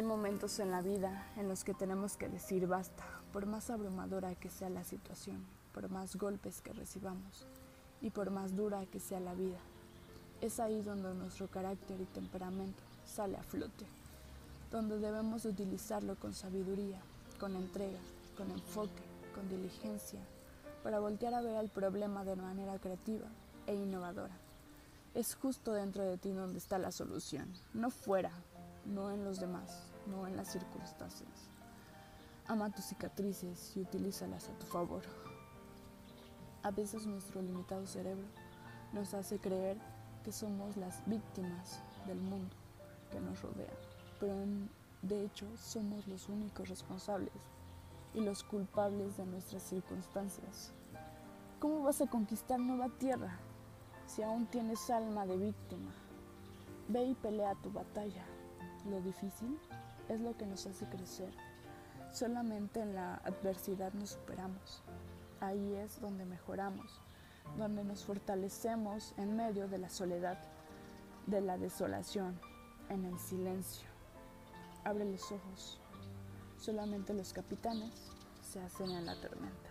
Hay momentos en la vida en los que tenemos que decir basta, por más abrumadora que sea la situación, por más golpes que recibamos y por más dura que sea la vida. Es ahí donde nuestro carácter y temperamento sale a flote, donde debemos utilizarlo con sabiduría, con entrega, con enfoque, con diligencia, para voltear a ver el problema de manera creativa e innovadora. Es justo dentro de ti donde está la solución, no fuera, no en los demás, no en las circunstancias. Ama tus cicatrices y utilízalas a tu favor. A veces nuestro limitado cerebro nos hace creer que somos las víctimas del mundo que nos rodea, pero de hecho somos los únicos responsables y los culpables de nuestras circunstancias. ¿Cómo vas a conquistar nueva tierra si aún tienes alma de víctima? Ve y pelea tu batalla. Lo difícil es lo que nos hace crecer. Solamente en la adversidad nos superamos. Ahí es donde mejoramos, donde nos fortalecemos en medio de la soledad, de la desolación, en el silencio. Abre los ojos. Solamente los capitanes se hacen en la tormenta.